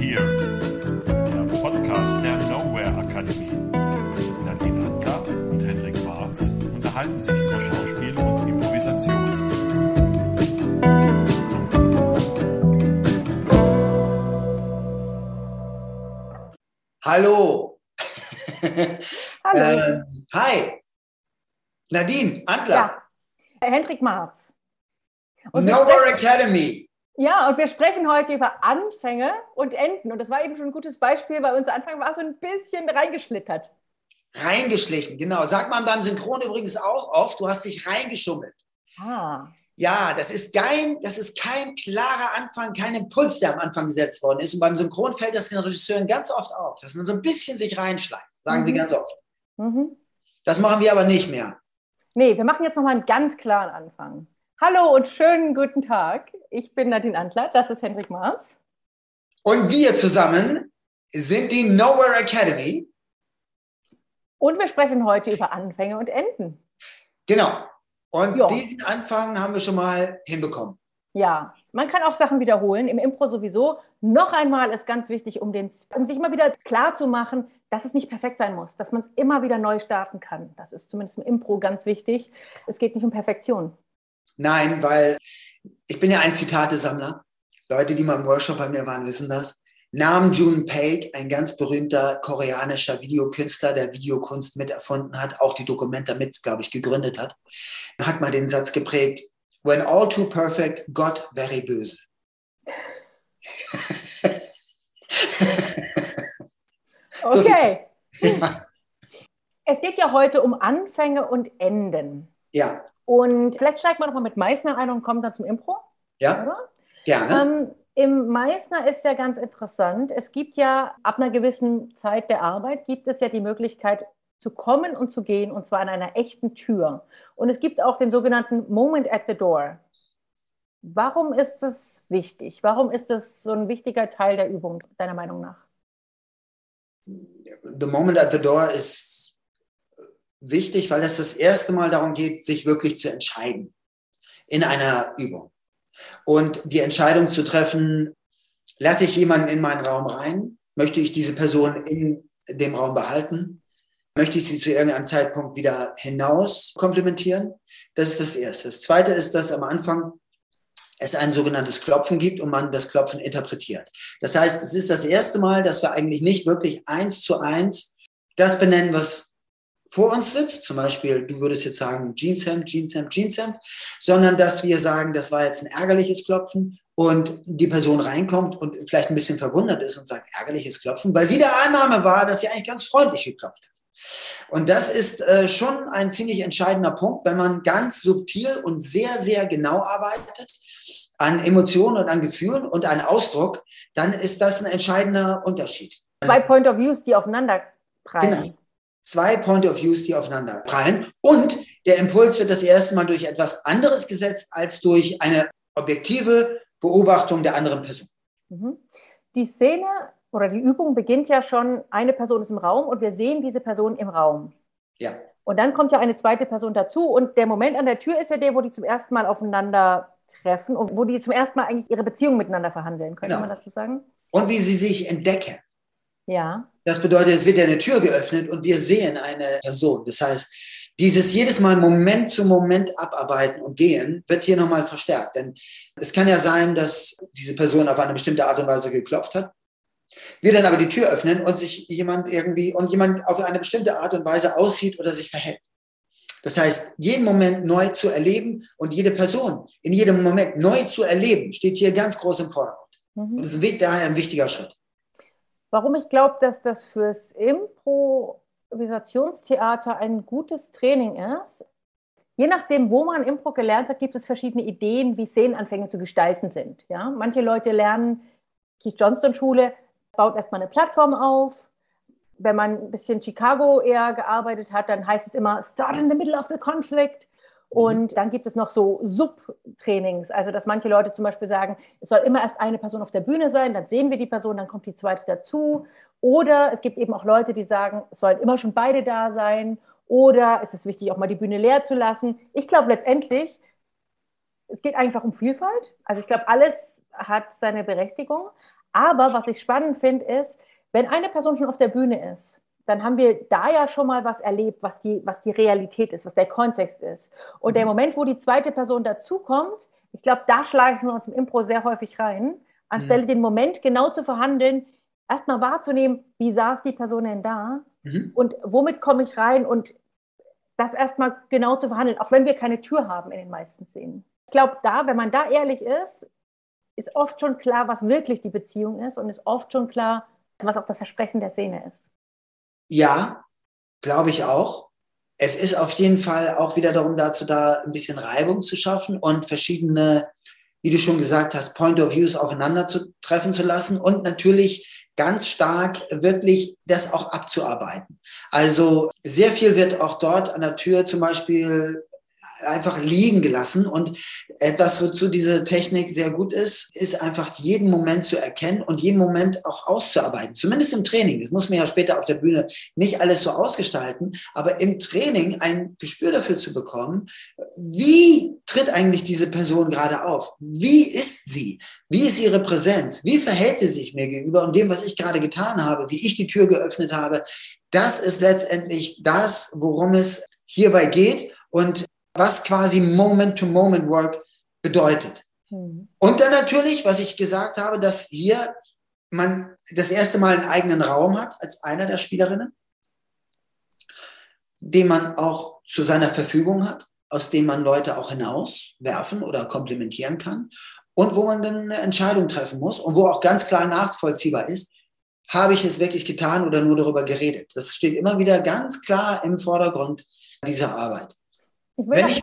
Here, der Podcast der Nowhere Akademie. Nadine Adler und Henrik Marz unterhalten sich über Schauspiel und Improvisation. Hallo. Hallo. Ähm, hi. Nadine Adler. Ja, Hendrik Marz. Und Nowhere Academy. Ja, und wir sprechen heute über Anfänge und Enden. Und das war eben schon ein gutes Beispiel, weil unser Anfang war so ein bisschen reingeschlittert. Reingeschlichen, genau. Sagt man beim Synchron übrigens auch oft, du hast dich reingeschummelt. Ah, Ja, das ist kein, das ist kein klarer Anfang, kein Impuls, der am Anfang gesetzt worden ist. Und beim Synchron fällt das den Regisseuren ganz oft auf, dass man so ein bisschen sich reinschleicht. Sagen sie Mhm. ganz oft. mhm. Das machen wir aber nicht mehr. Nee, wir machen jetzt nochmal einen ganz klaren Anfang. Hallo und schönen guten Tag. Ich bin Nadine Antler, das ist Hendrik Marz. Und wir zusammen sind die Nowhere Academy. Und wir sprechen heute über Anfänge und Enden. Genau. Und Ja. diesen Anfang haben wir schon mal hinbekommen. Ja, man kann auch Sachen wiederholen, im Impro sowieso. Noch einmal ist ganz wichtig, um, den, um sich immer wieder klar zu machen, dass es nicht perfekt sein muss, dass man es immer wieder neu starten kann. Das ist zumindest im Impro ganz wichtig. Es geht nicht um Perfektion. Nein, weil ich bin ja ein Zitatesammler. Leute, die mal im Workshop bei mir waren, wissen das. Nam June Paik, ein ganz berühmter koreanischer Videokünstler, der Videokunst miterfunden hat, auch die Dokumente mit, glaube ich, gegründet hat, hat mal den Satz geprägt, when all too perfect, Gott very böse. Okay. Es geht ja heute um Anfänge und Enden. ja, Und vielleicht steigt man noch mal mit Meißner ein und kommt dann zum Impro, ja, oder? gerne. Ähm, Im Meißner ist ja ganz interessant. Es gibt ja ab einer gewissen Zeit der Arbeit gibt es ja die Möglichkeit zu kommen und zu gehen und zwar an einer echten Tür. Und es gibt auch den sogenannten Moment at the Door. Warum ist das wichtig? Warum ist das so ein wichtiger Teil der Übung deiner Meinung nach? The Moment at the Door ist wichtig, weil es das erste Mal darum geht, sich wirklich zu entscheiden in einer Übung. Und die Entscheidung zu treffen, lasse ich jemanden in meinen Raum rein? Möchte ich diese Person in dem Raum behalten? Möchte ich sie zu irgendeinem Zeitpunkt wieder hinaus komplementieren? Das ist das Erste. Das Zweite ist, dass am Anfang es ein sogenanntes Klopfen gibt und man das Klopfen interpretiert. Das heißt, es ist das erste Mal, dass wir eigentlich nicht wirklich eins zu eins das benennen, was vor uns sitzt. Zum Beispiel, du würdest jetzt sagen Jeanshemd, Jeanshemd, Jeanshemd, sondern dass wir sagen, das war jetzt ein ärgerliches Klopfen und die Person reinkommt und vielleicht ein bisschen verwundert ist und sagt, ärgerliches Klopfen, weil sie der Annahme war, dass sie eigentlich ganz freundlich geklopft hat. Und das ist äh, schon ein ziemlich entscheidender Punkt, wenn man ganz subtil und sehr, sehr genau arbeitet an Emotionen und an Gefühlen und an Ausdruck, dann ist das ein entscheidender Unterschied. Zwei Point of Views, die aufeinander prallen. Genau. Zwei Point of Views, die aufeinander prallen. Und der Impuls wird das erste Mal durch etwas anderes gesetzt als durch eine objektive Beobachtung der anderen Person. Mhm. Die Szene oder die Übung beginnt ja schon, eine Person ist im Raum und wir sehen diese Person im Raum. Ja, Und dann kommt ja eine zweite Person dazu und der Moment an der Tür ist ja der, wo die zum ersten Mal aufeinander treffen und wo die zum ersten Mal eigentlich ihre Beziehung miteinander verhandeln. Könnte Genau. man das so sagen? und wie sie sich entdecken. Ja. Das bedeutet, es wird ja eine Tür geöffnet und wir sehen eine Person. Das heißt, dieses jedes Mal Moment zu Moment abarbeiten und gehen wird hier nochmal verstärkt. Denn es kann ja sein, dass diese Person auf eine bestimmte Art und Weise geklopft hat. Wir dann aber die Tür öffnen und sich jemand irgendwie und jemand auf eine bestimmte Art und Weise aussieht oder sich verhält. Das heißt, jeden Moment neu zu erleben und jede Person in jedem Moment neu zu erleben, steht hier ganz groß im Vordergrund. Und Mhm. das ist daher ein wichtiger Schritt. Warum ich glaube, dass das fürs Improvisationstheater ein gutes Training ist. Je nachdem, wo man Impro gelernt hat, gibt es verschiedene Ideen, wie Szenenanfänge zu gestalten sind. Ja? Manche Leute lernen, Keith Johnston Schule baut erstmal eine Plattform auf. Wenn man ein bisschen Chicago eher gearbeitet hat, dann heißt es immer Start in the middle of the conflict. Und dann gibt es noch so Subtrainings, also dass manche Leute zum Beispiel sagen, es soll immer erst eine Person auf der Bühne sein, dann sehen wir die Person, dann kommt die zweite dazu. Oder es gibt eben auch Leute, die sagen, es sollen immer schon beide da sein. Oder es ist wichtig, auch mal die Bühne leer zu lassen. Ich glaube letztendlich, es geht einfach um Vielfalt. Also ich glaube, alles hat seine Berechtigung. Aber was ich spannend finde, ist, wenn eine Person schon auf der Bühne ist, dann haben wir da ja schon mal was erlebt, was die, was die Realität ist, was der Kontext ist. Und der mhm. Moment, wo die zweite Person dazukommt, ich glaube, da schlagen wir uns im Impro sehr häufig rein, anstelle mhm. den Moment genau zu verhandeln, erstmal wahrzunehmen, wie saß die Person denn da mhm. und womit komme ich rein und das erstmal genau zu verhandeln, auch wenn wir keine Tür haben in den meisten Szenen. Ich glaube, da, wenn man da ehrlich ist, ist oft schon klar, was wirklich die Beziehung ist und ist oft schon klar, was auch das Versprechen der Szene ist. Ja, glaube ich auch. Es ist auf jeden Fall auch wieder darum dazu da, ein bisschen Reibung zu schaffen und verschiedene, wie du schon gesagt hast, Point of Views aufeinander zu treffen zu lassen und natürlich ganz stark wirklich das auch abzuarbeiten. Also sehr viel wird auch dort an der Tür zum Beispiel einfach liegen gelassen. Und etwas, wozu diese Technik sehr gut ist, ist einfach jeden Moment zu erkennen und jeden Moment auch auszuarbeiten. Zumindest im Training. Das muss man ja später auf der Bühne nicht alles so ausgestalten, aber im Training ein Gespür dafür zu bekommen, wie tritt eigentlich diese Person gerade auf? Wie ist sie? Wie ist ihre Präsenz? Wie verhält sie sich mir gegenüber und dem, was ich gerade getan habe, wie ich die Tür geöffnet habe? Das ist letztendlich das, worum es hierbei geht. Und was quasi Moment-to-Moment-Work bedeutet. Mhm. Und dann natürlich, was ich gesagt habe, dass hier man das erste Mal einen eigenen Raum hat als einer der Spielerinnen, den man auch zu seiner Verfügung hat, aus dem man Leute auch hinauswerfen oder komplementieren kann und wo man dann eine Entscheidung treffen muss und wo auch ganz klar nachvollziehbar ist, habe ich es wirklich getan oder nur darüber geredet. Das steht immer wieder ganz klar im Vordergrund dieser Arbeit. Ich will, noch, ich,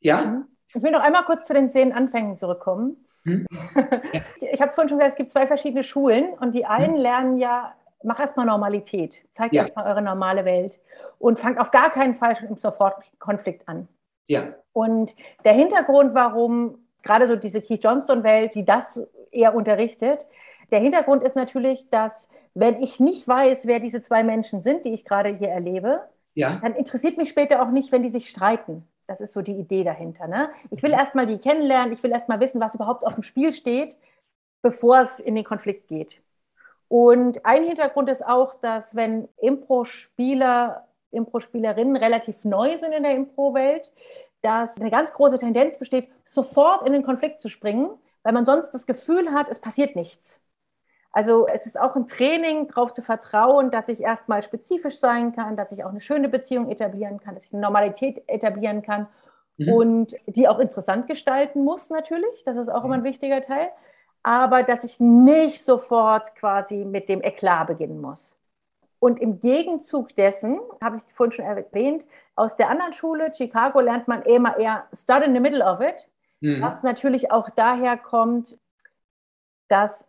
ja? Mhm. ich will noch einmal kurz zu den Szenenanfängen zurückkommen. Hm? Ja. Ich habe vorhin schon gesagt, es gibt zwei verschiedene Schulen und die einen hm. lernen ja, mach erstmal Normalität, zeigt ja. erstmal eure normale Welt und fangt auf gar keinen Fall schon im Sofortkonflikt an. Ja. Und der Hintergrund, warum gerade so diese Keith Johnston-Welt, die das eher unterrichtet, der Hintergrund ist natürlich, dass wenn ich nicht weiß, wer diese zwei Menschen sind, die ich gerade hier erlebe, ja. dann interessiert mich später auch nicht, wenn die sich streiten. Das ist so die Idee dahinter. Ne? Ich will mhm. erstmal die kennenlernen, ich will erstmal wissen, was überhaupt auf dem Spiel steht, bevor es in den Konflikt geht. Und ein Hintergrund ist auch, dass wenn Impro-Spieler, Impro-Spielerinnen relativ neu sind in der Impro-Welt, dass eine ganz große Tendenz besteht, sofort in den Konflikt zu springen, weil man sonst das Gefühl hat, es passiert nichts. Also es ist auch ein Training, darauf zu vertrauen, dass ich erstmal spezifisch sein kann, dass ich auch eine schöne Beziehung etablieren kann, dass ich eine Normalität etablieren kann mhm. und die auch interessant gestalten muss natürlich. Das ist auch immer ein wichtiger Teil. Aber dass ich nicht sofort quasi mit dem Eklat beginnen muss. Und im Gegenzug dessen, habe ich vorhin schon erwähnt, aus der anderen Schule, Chicago, lernt man immer eher Start in the middle of it, mhm. was natürlich auch daher kommt, dass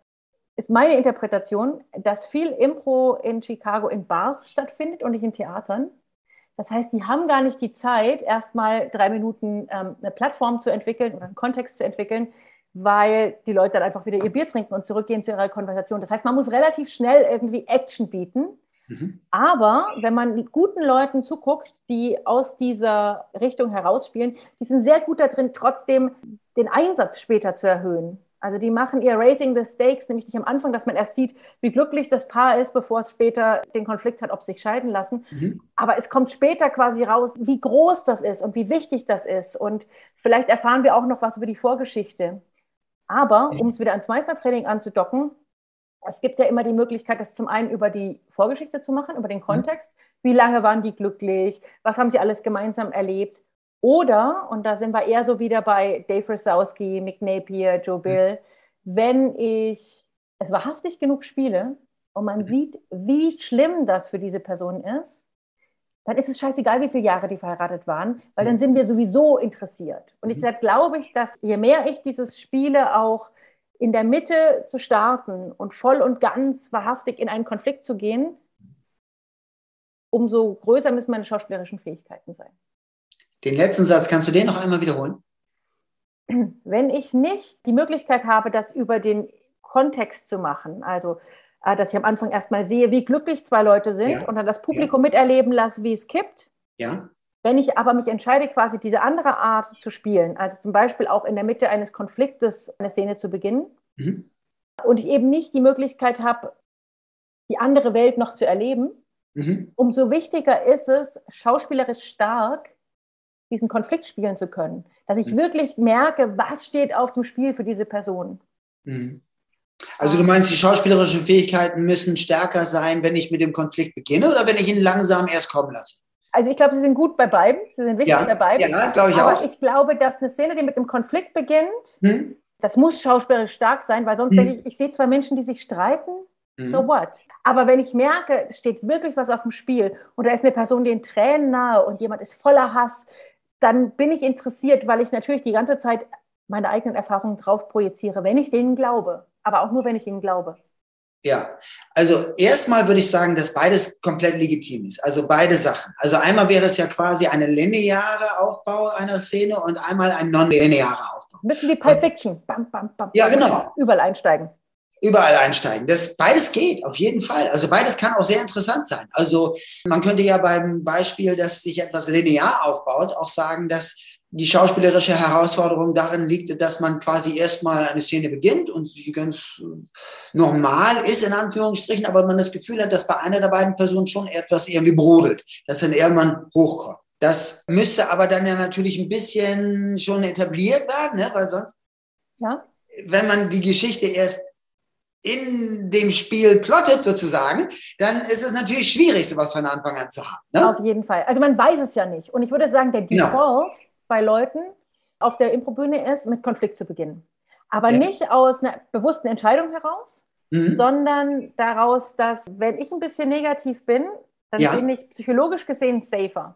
ist meine Interpretation, dass viel Impro in Chicago in Bars stattfindet und nicht in Theatern. Das heißt, die haben gar nicht die Zeit, erstmal drei Minuten ähm, eine Plattform zu entwickeln oder einen Kontext zu entwickeln, weil die Leute dann einfach wieder ihr Bier trinken und zurückgehen zu ihrer Konversation. Das heißt, man muss relativ schnell irgendwie Action bieten. Mhm. Aber wenn man guten Leuten zuguckt, die aus dieser Richtung herausspielen, die sind sehr gut darin, trotzdem den Einsatz später zu erhöhen. Also die machen ihr Raising the Stakes nämlich nicht am Anfang, dass man erst sieht, wie glücklich das Paar ist, bevor es später den Konflikt hat, ob sie sich scheiden lassen. Mhm. Aber es kommt später quasi raus, wie groß das ist und wie wichtig das ist. Und vielleicht erfahren wir auch noch was über die Vorgeschichte. Aber um es wieder ans Meistertraining anzudocken, es gibt ja immer die Möglichkeit, das zum einen über die Vorgeschichte zu machen, über den. Kontext. Wie lange waren die glücklich? Was haben sie alles gemeinsam erlebt? Oder, und da sind wir eher so wieder bei Dave Rosowski, Mick Napier, Joe Bill, mhm. wenn ich es wahrhaftig genug spiele und man mhm. sieht, wie schlimm das für diese Person ist, dann ist es scheißegal, wie viele Jahre die verheiratet waren, weil dann mhm. sind wir sowieso interessiert. Und ich deshalb glaube ich, dass je mehr ich dieses spiele, auch in der Mitte zu starten und voll und ganz wahrhaftig in einen Konflikt zu gehen, umso größer müssen meine schauspielerischen Fähigkeiten sein. Den letzten Satz, kannst du den noch einmal wiederholen? Wenn ich nicht die Möglichkeit habe, das über den Kontext zu machen, also äh, dass ich am Anfang erstmal sehe, wie glücklich zwei Leute sind ja. und dann das Publikum ja. miterleben lasse, wie es kippt. Ja. Wenn ich aber mich entscheide, quasi diese andere Art zu spielen, also zum Beispiel auch in der Mitte eines Konfliktes eine Szene zu beginnen, mhm. und ich eben nicht die Möglichkeit habe, die andere Welt noch zu erleben, mhm. umso wichtiger ist es, schauspielerisch stark diesen Konflikt spielen zu können. Dass ich mhm. wirklich merke, was steht auf dem Spiel für diese Person. Mhm. Also du meinst, die schauspielerischen Fähigkeiten müssen stärker sein, wenn ich mit dem Konflikt beginne oder wenn ich ihn langsam erst kommen lasse? Also ich glaube, sie sind gut bei beiden. Sie sind wichtig ja, bei beiden. Ja, glaube ich Aber auch. ich glaube, dass eine Szene, die mit einem Konflikt beginnt, hm? das muss schauspielerisch stark sein, weil sonst hm. denke ich, ich sehe zwei Menschen, die sich streiten. Hm. So what? Aber wenn ich merke, es steht wirklich was auf dem Spiel und da ist eine Person, die in Tränen nahe und jemand ist voller Hass, dann bin ich interessiert, weil ich natürlich die ganze Zeit meine eigenen Erfahrungen drauf projiziere, wenn ich denen glaube. Aber auch nur, wenn ich ihnen glaube. Ja, also erstmal würde ich sagen, dass beides komplett legitim ist. Also beide Sachen. Also einmal wäre es ja quasi eine lineare Aufbau einer Szene und einmal ein non-linearer Aufbau. Ein bisschen wie Pulp Fiction. Bam, bam, bam. Ja, genau. Überall einsteigen. Überall einsteigen. Das, beides geht, auf jeden Fall. Also beides kann auch sehr interessant sein. Also man könnte ja beim Beispiel, dass sich etwas linear aufbaut, auch sagen, dass die schauspielerische Herausforderung darin liegt, dass man quasi erstmal eine Szene beginnt und sie ganz normal ist, in Anführungsstrichen, aber man das Gefühl hat, dass bei einer der beiden Personen schon etwas irgendwie brodelt, dass dann irgendwann hochkommt. Das müsste aber dann ja natürlich ein bisschen schon etabliert werden, ne? weil sonst, ja. wenn man die Geschichte erst in dem Spiel plottet sozusagen, dann ist es natürlich schwierig, sowas von Anfang an zu haben. Ne? Auf jeden Fall. Also man weiß es ja nicht. Und ich würde sagen, der genau. Default ja bei Leuten auf der Improbühne ist, mit Konflikt zu beginnen. Aber ja. nicht aus einer bewussten Entscheidung heraus, mhm. sondern daraus, dass wenn ich ein bisschen negativ bin, dann ja. bin ich psychologisch gesehen safer.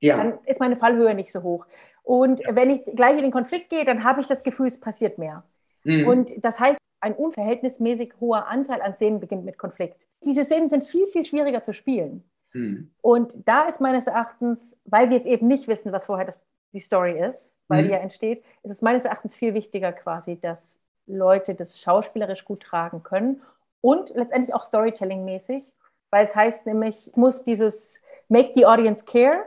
Ja. Dann ist meine Fallhöhe nicht so hoch. Und wenn ich gleich in den Konflikt gehe, dann habe ich das Gefühl, es passiert mehr. Mhm. Und das heißt, ein unverhältnismäßig hoher Anteil an Szenen beginnt mit Konflikt. Diese Szenen sind viel, viel schwieriger zu spielen. Mhm. Und da ist meines Erachtens, weil wir es eben nicht wissen, was vorher das die Story ist, weil mhm. die ja entsteht, ist es meines Erachtens viel wichtiger quasi, dass Leute das schauspielerisch gut tragen können und letztendlich auch Storytelling-mäßig, weil es heißt nämlich, ich muss dieses Make the Audience Care,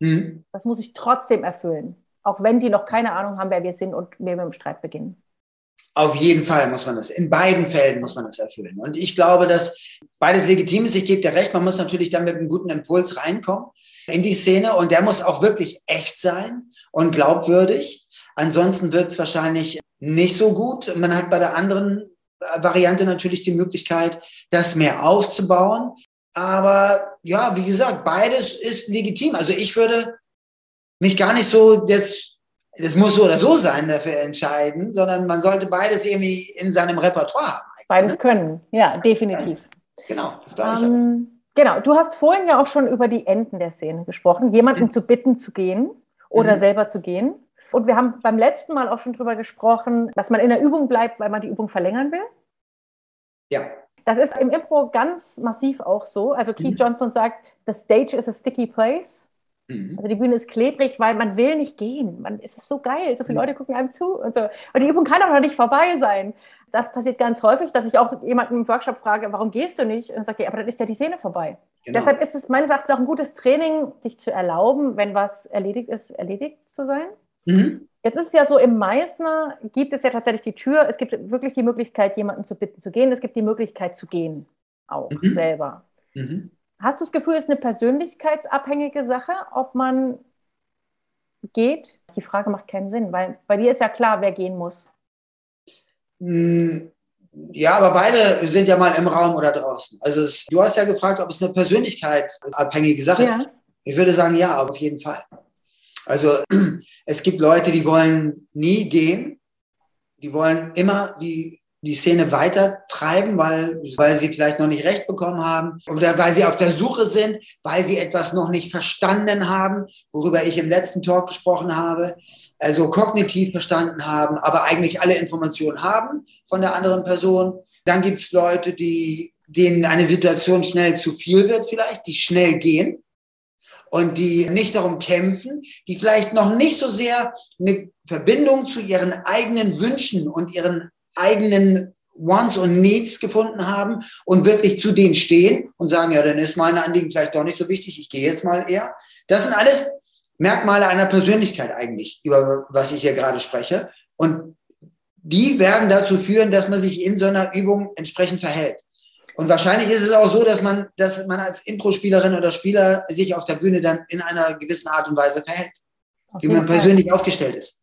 mhm. das muss ich trotzdem erfüllen, auch wenn die noch keine Ahnung haben, wer wir sind und wir mit dem Streit beginnen. Auf jeden Fall muss man das. In beiden Fällen muss man das erfüllen. Und ich glaube, dass beides legitim ist. Ich gebe dir recht, man muss natürlich dann mit einem guten Impuls reinkommen in die Szene und der muss auch wirklich echt sein und glaubwürdig. Ansonsten wird es wahrscheinlich nicht so gut. Man hat bei der anderen Variante natürlich die Möglichkeit, das mehr aufzubauen. Aber ja, wie gesagt, beides ist legitim. Also ich würde mich gar nicht so jetzt, das muss so oder so sein, dafür entscheiden, sondern man sollte beides irgendwie in seinem Repertoire haben. Beides ne? können, ja, definitiv. Genau, das glaube ich. Ähm, Genau, du hast vorhin ja auch schon über die Enden der Szene gesprochen, jemanden mhm. zu bitten zu gehen oder mhm. selber zu gehen. Und wir haben beim letzten Mal auch schon darüber gesprochen, dass man in der Übung bleibt, weil man die Übung verlängern will. Ja. Das ist im Impro ganz massiv auch so. Also Keith mhm. Johnson sagt, the stage is a sticky place. Mhm. Also die Bühne ist klebrig, weil man will nicht gehen. Man, es ist so geil, so viele. Leute gucken einem zu und so. Und die Übung kann auch noch nicht vorbei sein. Das passiert ganz häufig, dass ich auch jemanden im Workshop frage, warum gehst du nicht? Und dann sagt er, ja, aber dann ist ja die Szene vorbei. Genau. Deshalb ist es meines Erachtens auch ein gutes Training, sich zu erlauben, wenn was erledigt ist, erledigt zu sein. Mhm. Jetzt ist es ja so, im Meißner gibt es ja tatsächlich die Tür, es gibt wirklich die Möglichkeit, jemanden zu bitten zu gehen, es gibt die Möglichkeit zu gehen, auch mhm. selber. Mhm. Hast du das Gefühl, es ist eine persönlichkeitsabhängige Sache, ob man geht? Die Frage macht keinen Sinn, weil bei dir ist ja klar, wer gehen muss. Hm, ja, aber beide sind ja mal im Raum oder draußen. Also es, du hast ja gefragt, ob es eine persönlichkeitsabhängige Sache ja. ist. Ich würde sagen, ja, auf jeden Fall. Also es gibt Leute, die wollen nie gehen. Die wollen immer die die Szene weiter treiben, weil, weil sie vielleicht noch nicht recht bekommen haben oder weil sie auf der Suche sind, weil sie etwas noch nicht verstanden haben, worüber ich im letzten Talk gesprochen habe, also kognitiv verstanden haben, aber eigentlich alle Informationen haben von der anderen Person. Dann gibt es Leute, die, denen eine Situation schnell zu viel wird vielleicht, die schnell gehen und die nicht darum kämpfen, die vielleicht noch nicht so sehr eine Verbindung zu ihren eigenen Wünschen und ihren eigenen Wants und Needs gefunden haben und wirklich zu denen stehen und sagen, ja, dann ist meine Anliegen vielleicht doch nicht so wichtig, ich gehe jetzt mal eher. Das sind alles Merkmale einer Persönlichkeit eigentlich, über was ich hier gerade spreche. Und die werden dazu führen, dass man sich in so einer Übung entsprechend verhält. Und wahrscheinlich ist es auch so, dass man, dass man als Impro-Spielerin oder Spieler sich auf der Bühne dann in einer gewissen Art und Weise verhält, wie man persönlich aufgestellt ist.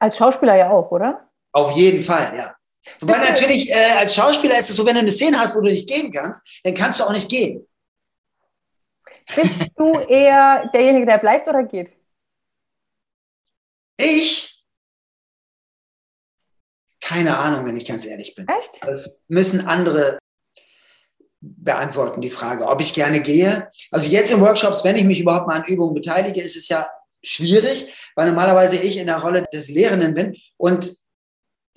Als Schauspieler ja auch, oder? Auf jeden Fall, ja. Wobei natürlich äh, als Schauspieler ist es so, wenn du eine Szene hast, wo du nicht gehen kannst, dann kannst du auch nicht gehen. Bist du eher derjenige, der bleibt oder geht? Ich? Keine Ahnung, wenn ich ganz ehrlich bin. Echt? Das müssen andere beantworten, die Frage, ob ich gerne gehe. Also jetzt in Workshops, wenn ich mich überhaupt mal an Übungen beteilige, ist es ja schwierig, weil normalerweise ich in der Rolle des Lehrenden bin und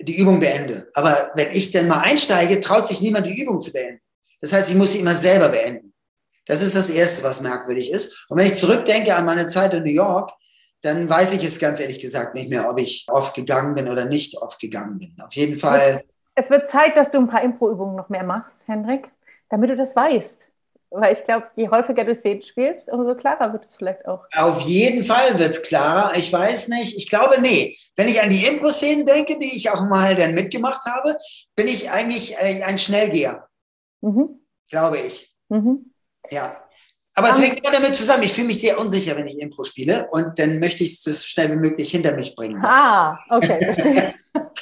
die Übung beende. Aber wenn ich denn mal einsteige, traut sich niemand, die Übung zu beenden. Das heißt, ich muss sie immer selber beenden. Das ist das Erste, was merkwürdig ist. Und wenn ich zurückdenke an meine Zeit in New York, dann weiß ich es ganz ehrlich gesagt nicht mehr, ob ich oft gegangen bin oder nicht oft gegangen bin. Auf jeden Fall. Es wird Zeit, dass du ein paar Impro-Übungen noch mehr machst, Hendrik, damit du das weißt. Weil ich glaube, je häufiger du Szenen spielst, umso klarer wird es vielleicht auch. Auf jeden Fall wird es klarer. Ich weiß nicht. Ich glaube, nee. Wenn ich an die Impro-Szenen denke, die ich auch mal dann mitgemacht habe, bin ich eigentlich äh, ein Schnellgeher. Mhm. Glaube ich. Mhm. Ja. Aber es hängt immer damit zusammen. Ich fühle mich sehr unsicher, wenn ich Impro spiele und dann möchte ich es so schnell wie möglich hinter mich bringen. Ah, okay,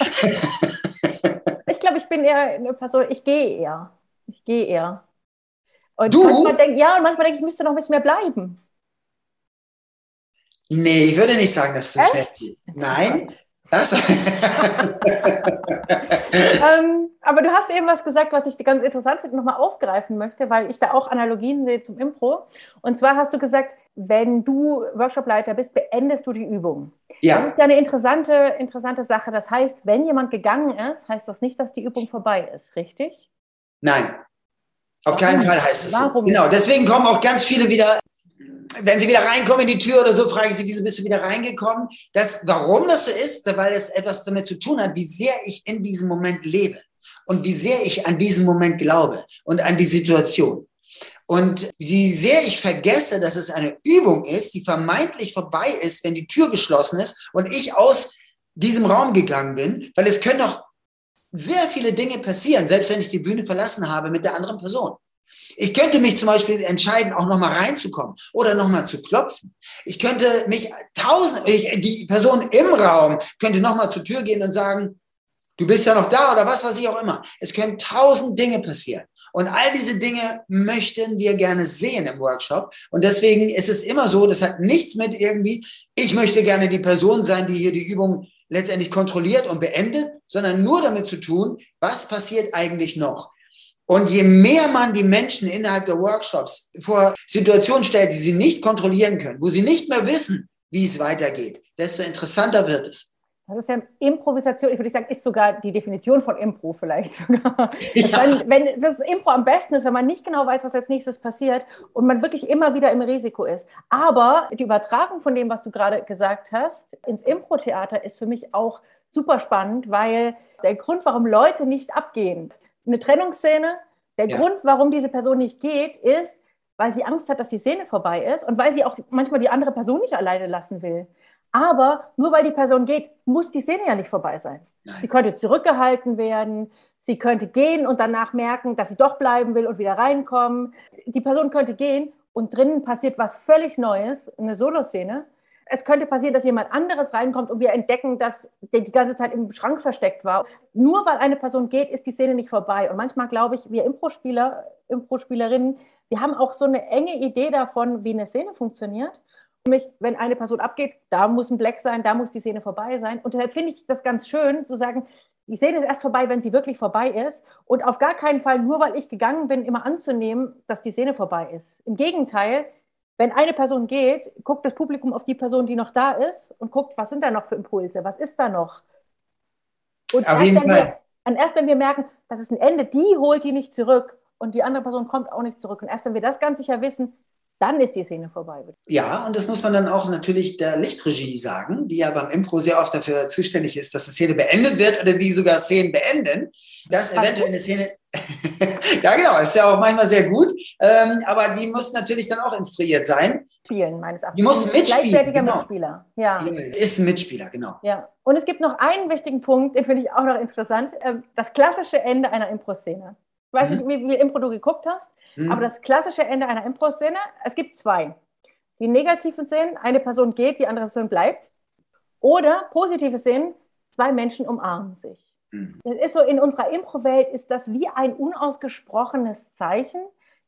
ich glaube, ich bin eher eine Person, ich gehe eher. Ich gehe eher. Und du? manchmal denke ja, und manchmal denke ich, müsste noch ein bisschen mehr bleiben. Nee, ich würde nicht sagen, dass du Echt? schlecht bist. Nein. Das? ähm, aber du hast eben was gesagt, was ich ganz interessant finde, nochmal aufgreifen möchte, weil ich da auch Analogien sehe zum Impro. Und zwar hast du gesagt, wenn du Workshopleiter bist, beendest du die Übung. Ja. Das ist ja eine interessante, interessante Sache. Das heißt, wenn jemand gegangen ist, heißt das nicht, dass die Übung vorbei ist, richtig? Nein, auf keinen Fall heißt es so. Genau, deswegen kommen auch ganz viele wieder, wenn sie wieder reinkommen in die Tür oder so, frage ich sie, wieso bist du wieder reingekommen? Das, warum das so ist, weil es etwas damit zu tun hat, wie sehr ich in diesem Moment lebe und wie sehr ich an diesen Moment glaube und an die Situation. Und wie sehr ich vergesse, dass es eine Übung ist, die vermeintlich vorbei ist, wenn die Tür geschlossen ist und ich aus diesem Raum gegangen bin, weil es können doch sehr viele Dinge passieren, selbst wenn ich die Bühne verlassen habe mit der anderen Person. Ich könnte mich zum Beispiel entscheiden, auch nochmal reinzukommen oder nochmal zu klopfen. Ich könnte mich tausend, ich, die Person im Raum könnte nochmal zur Tür gehen und sagen, du bist ja noch da oder was weiß ich auch immer. Es können tausend Dinge passieren. Und all diese Dinge möchten wir gerne sehen im Workshop. Und deswegen ist es immer so, das hat nichts mit irgendwie, ich möchte gerne die Person sein, die hier die Übung letztendlich kontrolliert und beendet, sondern nur damit zu tun, was passiert eigentlich noch. Und je mehr man die Menschen innerhalb der Workshops vor Situationen stellt, die sie nicht kontrollieren können, wo sie nicht mehr wissen, wie es weitergeht, desto interessanter wird es. Das ist ja Improvisation, ich würde sagen, ist sogar die Definition von Impro vielleicht sogar. Ja. Wenn, wenn das Impro am besten ist, wenn man nicht genau weiß, was als nächstes passiert und man wirklich immer wieder im Risiko ist. Aber die Übertragung von dem, was du gerade gesagt hast, ins Impro-Theater ist für mich auch super spannend, weil der Grund, warum Leute nicht abgehen, eine Trennungsszene, der ja. Grund, warum diese Person nicht geht, ist, weil sie Angst hat, dass die Szene vorbei ist und weil sie auch manchmal die andere Person nicht alleine lassen will. Aber nur weil die Person geht, muss die Szene ja nicht vorbei sein. Nein. Sie könnte zurückgehalten werden, sie könnte gehen und danach merken, dass sie doch bleiben will und wieder reinkommen. Die Person könnte gehen und drinnen passiert was völlig Neues, eine Soloszene. Es könnte passieren, dass jemand anderes reinkommt und wir entdecken, dass der die ganze Zeit im Schrank versteckt war. Nur weil eine Person geht, ist die Szene nicht vorbei. Und manchmal glaube ich, wir Impro-Spieler, Impro-Spielerinnen, wir haben auch so eine enge Idee davon, wie eine Szene funktioniert mich, wenn eine Person abgeht, da muss ein Black sein, da muss die Szene vorbei sein. Und deshalb finde ich das ganz schön, zu sagen, die Szene ist erst vorbei, wenn sie wirklich vorbei ist. Und auf gar keinen Fall, nur weil ich gegangen bin, immer anzunehmen, dass die Szene vorbei ist. Im Gegenteil, wenn eine Person geht, guckt das Publikum auf die Person, die noch da ist und guckt, was sind da noch für Impulse, was ist da noch. Und erst wenn, wir, und erst wenn wir merken, das ist ein Ende, die holt die nicht zurück und die andere Person kommt auch nicht zurück. Und erst wenn wir das ganz sicher wissen, dann ist die Szene vorbei. Ja, und das muss man dann auch natürlich der Lichtregie sagen, die ja beim Impro sehr oft dafür zuständig ist, dass die Szene beendet wird oder die sogar Szenen beenden, dass eventuell eine Szene, ja genau, ist ja auch manchmal sehr gut, ähm, aber die muss natürlich dann auch instruiert sein. mitspielen, meines Erachtens. Die muss mitspielen. Gleichwertiger genau. Mitspieler. Ja. Ist ein Mitspieler, genau. ja. Und es gibt noch einen wichtigen Punkt, den finde ich auch noch interessant. Ähm, Das klassische Ende einer Impro-Szene. Ich weiß nicht, wie viel Impro du geguckt hast, Mhm. aber das klassische Ende einer Impro-Szene, es gibt zwei. Die negativen Szenen, eine Person geht, die andere Person bleibt. Oder positive Szenen, zwei Menschen umarmen sich. Mhm. Das ist so, in unserer Impro-Welt ist das wie ein unausgesprochenes Zeichen.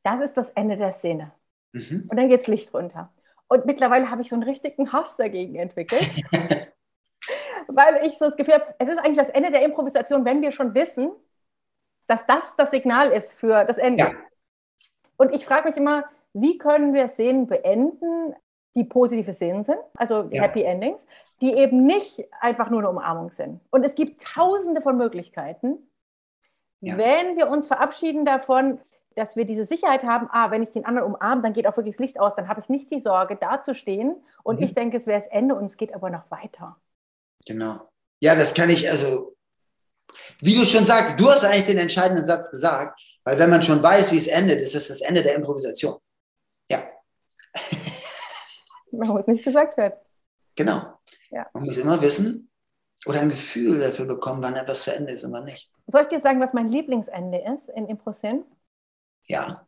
Das ist das Ende der Szene. Mhm. Und dann geht's Licht runter. Und mittlerweile habe ich so einen richtigen Hass dagegen entwickelt, weil ich so das Gefühl habe, es ist eigentlich das Ende der Improvisation, wenn wir schon wissen, dass das das Signal ist für das Ende. Ja. Und ich frage mich immer, wie können wir Szenen beenden, die positive Szenen sind, also Ja. Happy Endings, die eben nicht einfach nur eine Umarmung sind. Und es gibt tausende von Möglichkeiten, Ja. wenn wir uns verabschieden davon, dass wir diese Sicherheit haben, ah, wenn ich den anderen umarme, dann geht auch wirklich das Licht aus, dann habe ich nicht die Sorge, dazustehen und Mhm. ich denke, es wäre das Ende und es geht aber noch weiter. Genau. Ja, das kann ich, also, wie du schon sagst, du hast eigentlich den entscheidenden Satz gesagt, weil wenn man schon weiß, wie es endet, ist es das Ende der Improvisation. Ja, Man muss nicht gesagt werden. genau. Ja. Man muss immer wissen oder ein Gefühl dafür bekommen, wann etwas zu Ende ist und wann nicht. Soll ich dir sagen, was mein Lieblingsende ist in Impro-Szenen? Ja,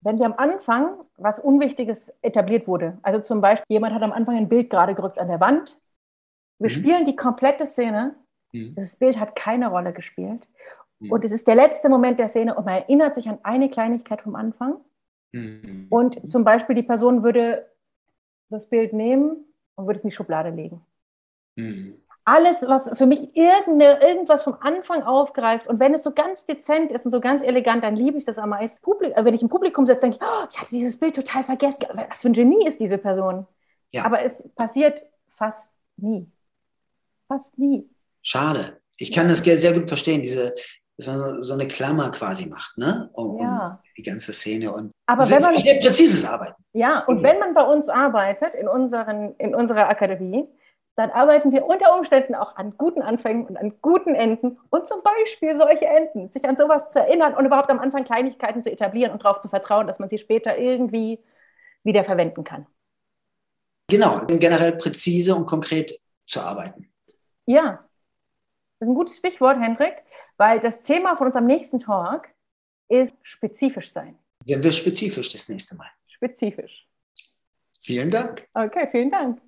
Wenn wir am Anfang was Unwichtiges etabliert wurde, also zum Beispiel jemand hat am Anfang ein Bild gerade gerückt an der Wand, wir Mhm. spielen die komplette Szene, Mhm. das Bild hat keine Rolle gespielt Mhm. und es ist der letzte Moment der Szene und man erinnert sich an eine Kleinigkeit vom Anfang Mhm. und zum Beispiel die Person würde das Bild nehmen und würde es in die Schublade legen. Mhm. alles, was für mich irgende, irgendwas vom Anfang aufgreift und wenn es so ganz dezent ist und so ganz elegant, dann liebe ich das am meisten. Äh, wenn ich im Publikum sitze, denke ich, oh, ich hatte dieses Bild total vergessen. Was für ein Genie ist diese Person? Ja. Aber es passiert fast nie. Fast nie. Schade. Ich kann das sehr gut verstehen, diese, dass man so, so eine Klammer quasi macht, ne? Um, Ja. um die ganze Szene und Aber wenn man, sehr präzises Arbeiten. ja, und wenn man bei uns arbeitet, in, unseren, in unserer Akademie, dann arbeiten wir unter Umständen auch an guten Anfängen und an guten Enden und zum Beispiel solche Enden, sich an sowas zu erinnern und überhaupt am Anfang Kleinigkeiten zu etablieren und darauf zu vertrauen, dass man sie später irgendwie wieder verwenden kann. Genau, generell präzise und konkret zu arbeiten. Ja, das ist ein gutes Stichwort, Hendrik, weil das Thema von unserem nächsten Talk ist spezifisch sein. Werden wir spezifisch das nächste Mal. Spezifisch. Vielen Dank. Okay, vielen Dank.